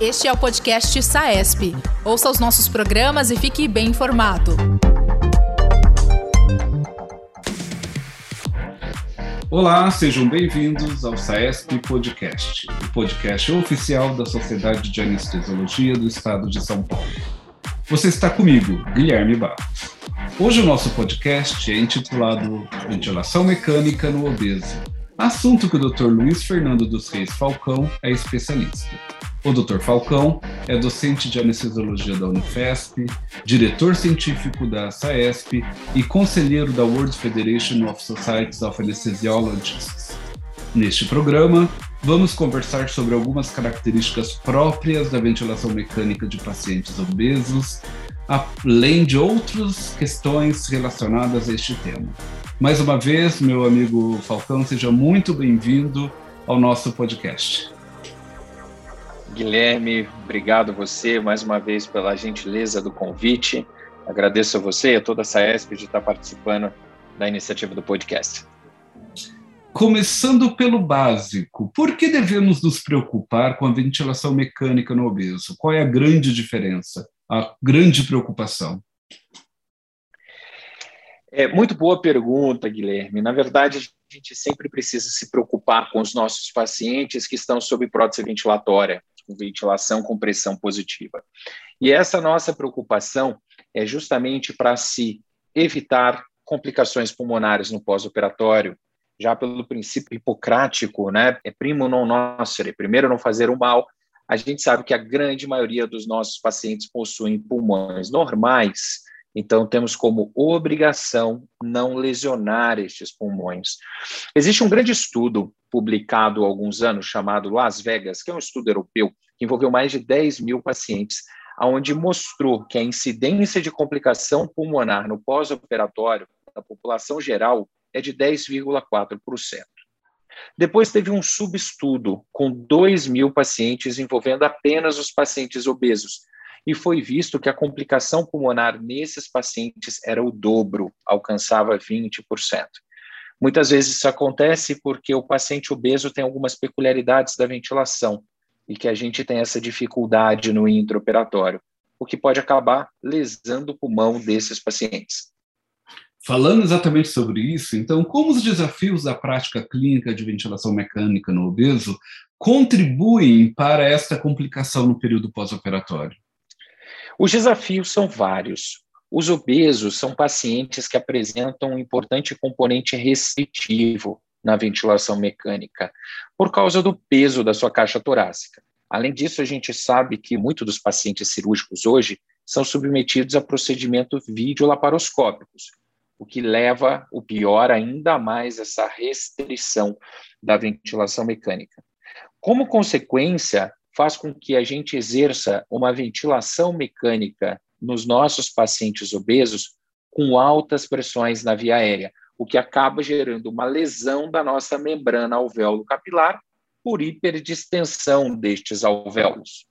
Este é o podcast SAESP. Ouça os nossos programas e fique bem informado. Olá, sejam bem-vindos ao SAESP Podcast, o podcast oficial da Sociedade de Anestesiologia do Estado de São Paulo. Você está comigo, Guilherme Barros. Hoje o nosso podcast é intitulado Ventilação Mecânica no Obeso, assunto que o Dr. Luiz Fernando dos Reis Falcão é especialista. O Dr. Falcão é docente de anestesiologia da Unifesp, diretor científico da SAESP e conselheiro da World Federation of Societies of Anesthesiologists. Neste programa, vamos conversar sobre algumas características próprias da ventilação mecânica de pacientes obesos, além de outras questões relacionadas a este tema. Mais uma vez, meu amigo Falcão, seja muito bem-vindo ao nosso podcast. Guilherme, obrigado você mais uma vez pela gentileza do convite. Agradeço a você e a toda a SAESP de estar participando da iniciativa do podcast. Começando pelo básico, por que devemos nos preocupar com a ventilação mecânica no obeso? Qual é a grande diferença, a grande preocupação? É muito boa pergunta, Guilherme. Na verdade, a gente sempre precisa se preocupar com os nossos pacientes que estão sob prótese ventilatória com ventilação com pressão positiva. E essa nossa preocupação é justamente para se evitar complicações pulmonares no pós-operatório, já pelo princípio hipocrático, né? É primo non nocere, primeiro não fazer o mal. A gente sabe que a grande maioria dos nossos pacientes possuem pulmões normais, então, temos como obrigação não lesionar estes pulmões. Existe um grande estudo publicado há alguns anos chamado Las Vegas, que é um estudo europeu que envolveu mais de 10 mil pacientes, onde mostrou que a incidência de complicação pulmonar no pós-operatório da população geral é de 10,4%. Depois teve um subestudo com 2 mil pacientes envolvendo apenas os pacientes obesos, e foi visto que a complicação pulmonar nesses pacientes era o dobro, alcançava 20%. Muitas vezes isso acontece porque o paciente obeso tem algumas peculiaridades da ventilação e que a gente tem essa dificuldade no intraoperatório, o que pode acabar lesando o pulmão desses pacientes. Falando exatamente sobre isso, então, como os desafios da prática clínica de ventilação mecânica no obeso contribuem para esta complicação no período pós-operatório? Os desafios são vários. Os obesos são pacientes que apresentam um importante componente restritivo na ventilação mecânica, por causa do peso da sua caixa torácica. Além disso, a gente sabe que muitos dos pacientes cirúrgicos hoje são submetidos a procedimentos videolaparoscópicos, o que leva o pior ainda mais essa restrição da ventilação mecânica. Como consequência, faz com que a gente exerça uma ventilação mecânica nos nossos pacientes obesos com altas pressões na via aérea, o que acaba gerando uma lesão da nossa membrana alvéolo capilar por hiperdistensão destes alvéolos.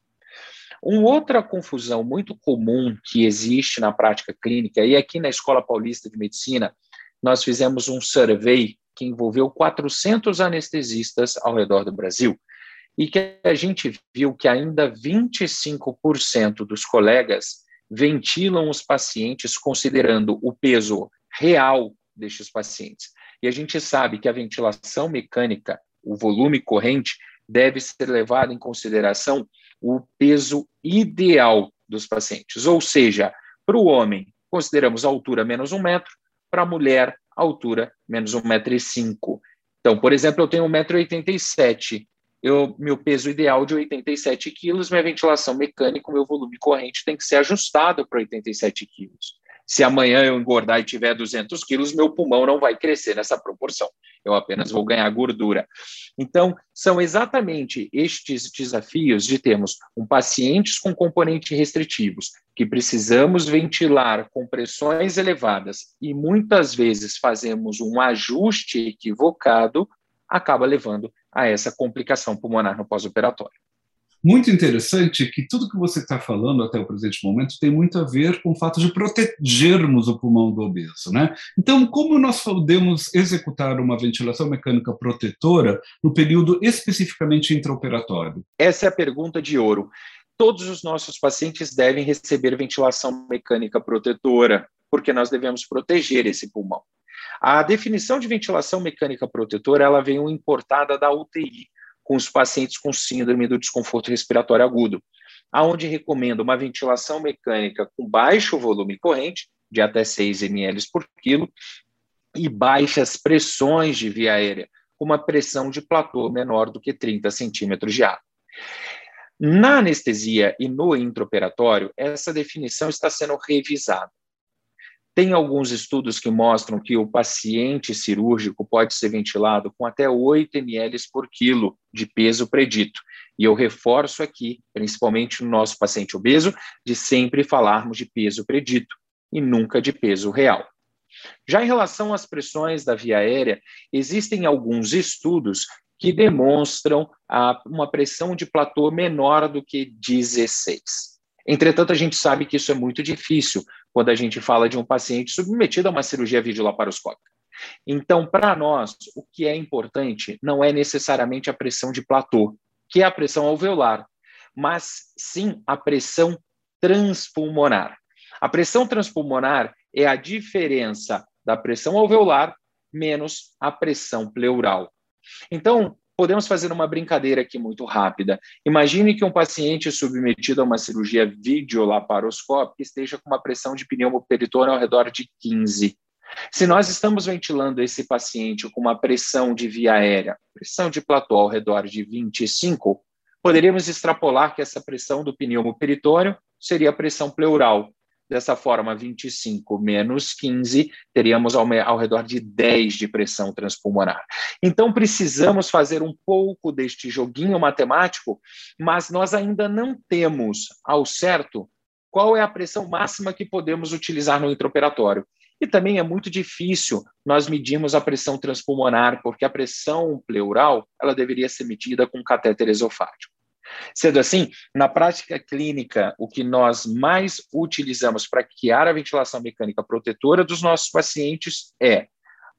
Uma outra confusão muito comum que existe na prática clínica, e aqui na Escola Paulista de Medicina, nós fizemos um survey que envolveu 400 anestesistas ao redor do Brasil, e que a gente viu que ainda 25% dos colegas ventilam os pacientes considerando o peso real destes pacientes. E a gente sabe que a ventilação mecânica, o volume corrente, deve ser levado em consideração o peso ideal dos pacientes. Ou seja, para o homem, consideramos a altura menos um metro, para a mulher, a altura menos um metro e cinco. Então, por exemplo, eu tenho 1,87m eu, meu peso ideal de 87 quilos, minha ventilação mecânica, meu volume corrente tem que ser ajustado para 87 quilos. Se amanhã eu engordar e tiver 200 quilos, meu pulmão não vai crescer nessa proporção. Eu apenas vou ganhar gordura. Então, são exatamente estes desafios de termos um pacientes com componentes restritivos, que precisamos ventilar com pressões elevadas e muitas vezes fazemos um ajuste equivocado, acaba levando a essa complicação pulmonar no pós-operatório. Muito interessante que tudo que você está falando até o presente momento tem muito a ver com o fato de protegermos o pulmão do obeso, né? Então, como nós podemos executar uma ventilação mecânica protetora no período especificamente intraoperatório? Essa é a pergunta de ouro. Todos os nossos pacientes devem receber ventilação mecânica protetora, porque nós devemos proteger esse pulmão. A definição de ventilação mecânica protetora, ela veio importada da UTI, com os pacientes com síndrome do desconforto respiratório agudo, aonde recomenda uma ventilação mecânica com baixo volume corrente, de até 6 ml por quilo, e baixas pressões de via aérea, com uma pressão de platô menor do que 30 centímetros de ar. Na anestesia e no intraoperatório, essa definição está sendo revisada. Tem alguns estudos que mostram que o paciente cirúrgico pode ser ventilado com até 8 ml por quilo de peso predito. E eu reforço aqui, principalmente no nosso paciente obeso, de sempre falarmos de peso predito e nunca de peso real. Já em relação às pressões da via aérea, existem alguns estudos que demonstram a, uma pressão de platô menor do que 16. Entretanto, a gente sabe que isso é muito difícil quando a gente fala de um paciente submetido a uma cirurgia videolaparoscópica. Então, para nós, o que é importante não é necessariamente a pressão de platô, que é a pressão alveolar, mas sim a pressão transpulmonar. A pressão transpulmonar é a diferença da pressão alveolar menos a pressão pleural. Então, podemos fazer uma brincadeira aqui muito rápida. Imagine que um paciente submetido a uma cirurgia videolaparoscópica esteja com uma pressão de pneumoperitônio ao redor de 15. Se nós estamos ventilando esse paciente com uma pressão de via aérea, pressão de platô ao redor de 25, poderíamos extrapolar que essa pressão do pneumoperitônio seria a pressão pleural, Dessa forma, 25 menos 15, teríamos ao, ao redor de 10 de pressão transpulmonar. Então, precisamos fazer um pouco deste joguinho matemático, mas nós ainda não temos ao certo qual é a pressão máxima que podemos utilizar no intraoperatório. E também é muito difícil nós medirmos a pressão transpulmonar, porque a pressão pleural ela deveria ser medida com catéter esofágico. Sendo assim, na prática clínica, o que nós mais utilizamos para criar a ventilação mecânica protetora dos nossos pacientes é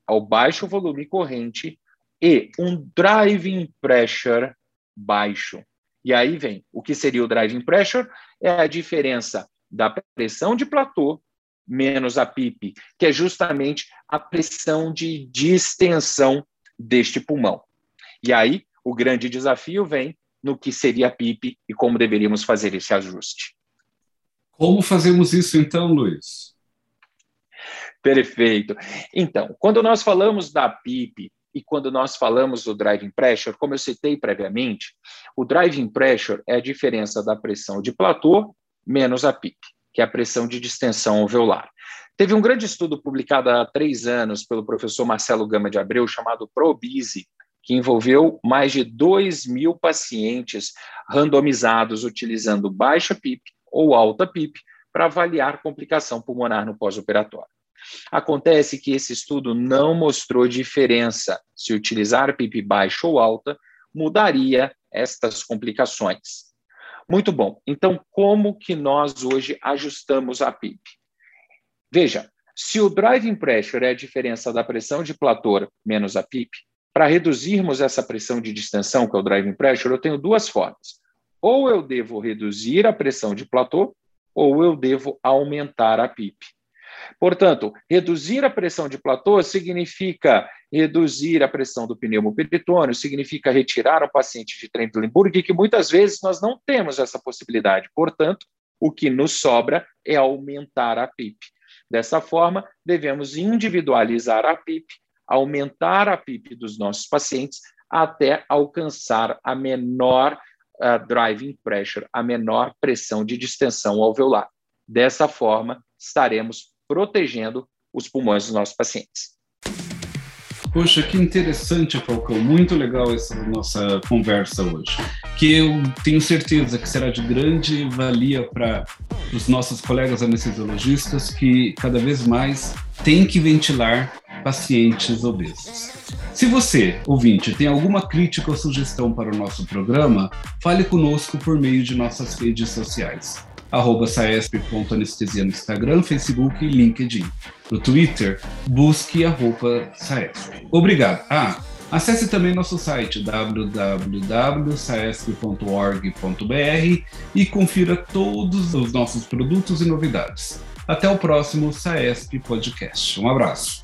ao baixo volume corrente e um driving pressure baixo. E aí vem o que seria o driving pressure? É a diferença da pressão de platô menos a PIP, que é justamente a pressão de distensão deste pulmão. E aí o grande desafio vem no que seria a PIP e como deveríamos fazer esse ajuste. Como fazemos isso então, Luiz? Perfeito. Então, quando nós falamos da PIP e quando nós falamos do driving pressure, como eu citei previamente, o driving pressure é a diferença da pressão de platô menos a PIP, que é a pressão de distensão alveolar. Teve um grande estudo publicado há três anos pelo professor Marcelo Gama de Abreu, chamado ProBise, que envolveu mais de 2 mil pacientes randomizados utilizando baixa PIP ou alta PIP para avaliar complicação pulmonar no pós-operatório. Acontece que esse estudo não mostrou diferença se utilizar PIP baixa ou alta mudaria estas complicações. Muito bom. Então, como que nós hoje ajustamos a PIP? Veja, se o driving pressure é a diferença da pressão de platô menos a PIP, para reduzirmos essa pressão de distensão, que é o driving pressure, eu tenho duas formas. Ou eu devo reduzir a pressão de platô, ou eu devo aumentar a PIP. Portanto, reduzir a pressão de platô significa reduzir a pressão do pneumoperitônio, significa retirar o paciente de Trendelenburg, que muitas vezes nós não temos essa possibilidade. Portanto, o que nos sobra é aumentar a PIP. Dessa forma, devemos individualizar a PIP aumentar a PIP dos nossos pacientes até alcançar a menor uh, driving pressure, a menor pressão de distensão alveolar. Dessa forma, estaremos protegendo os pulmões dos nossos pacientes. Poxa, que interessante, Falcão. Muito legal essa nossa conversa hoje. Que eu tenho certeza que será de grande valia para os nossos colegas anestesiologistas que cada vez mais têm que ventilar pacientes obesos. Se você, ouvinte, tem alguma crítica ou sugestão para o nosso programa, fale conosco por meio de nossas redes sociais. Arroba saesp.anestesia no Instagram, Facebook e LinkedIn. No Twitter, busque arroba saesp. Obrigado. Ah, acesse também nosso site www.saesp.org.br e confira todos os nossos produtos e novidades. Até o próximo Saesp Podcast. Um abraço.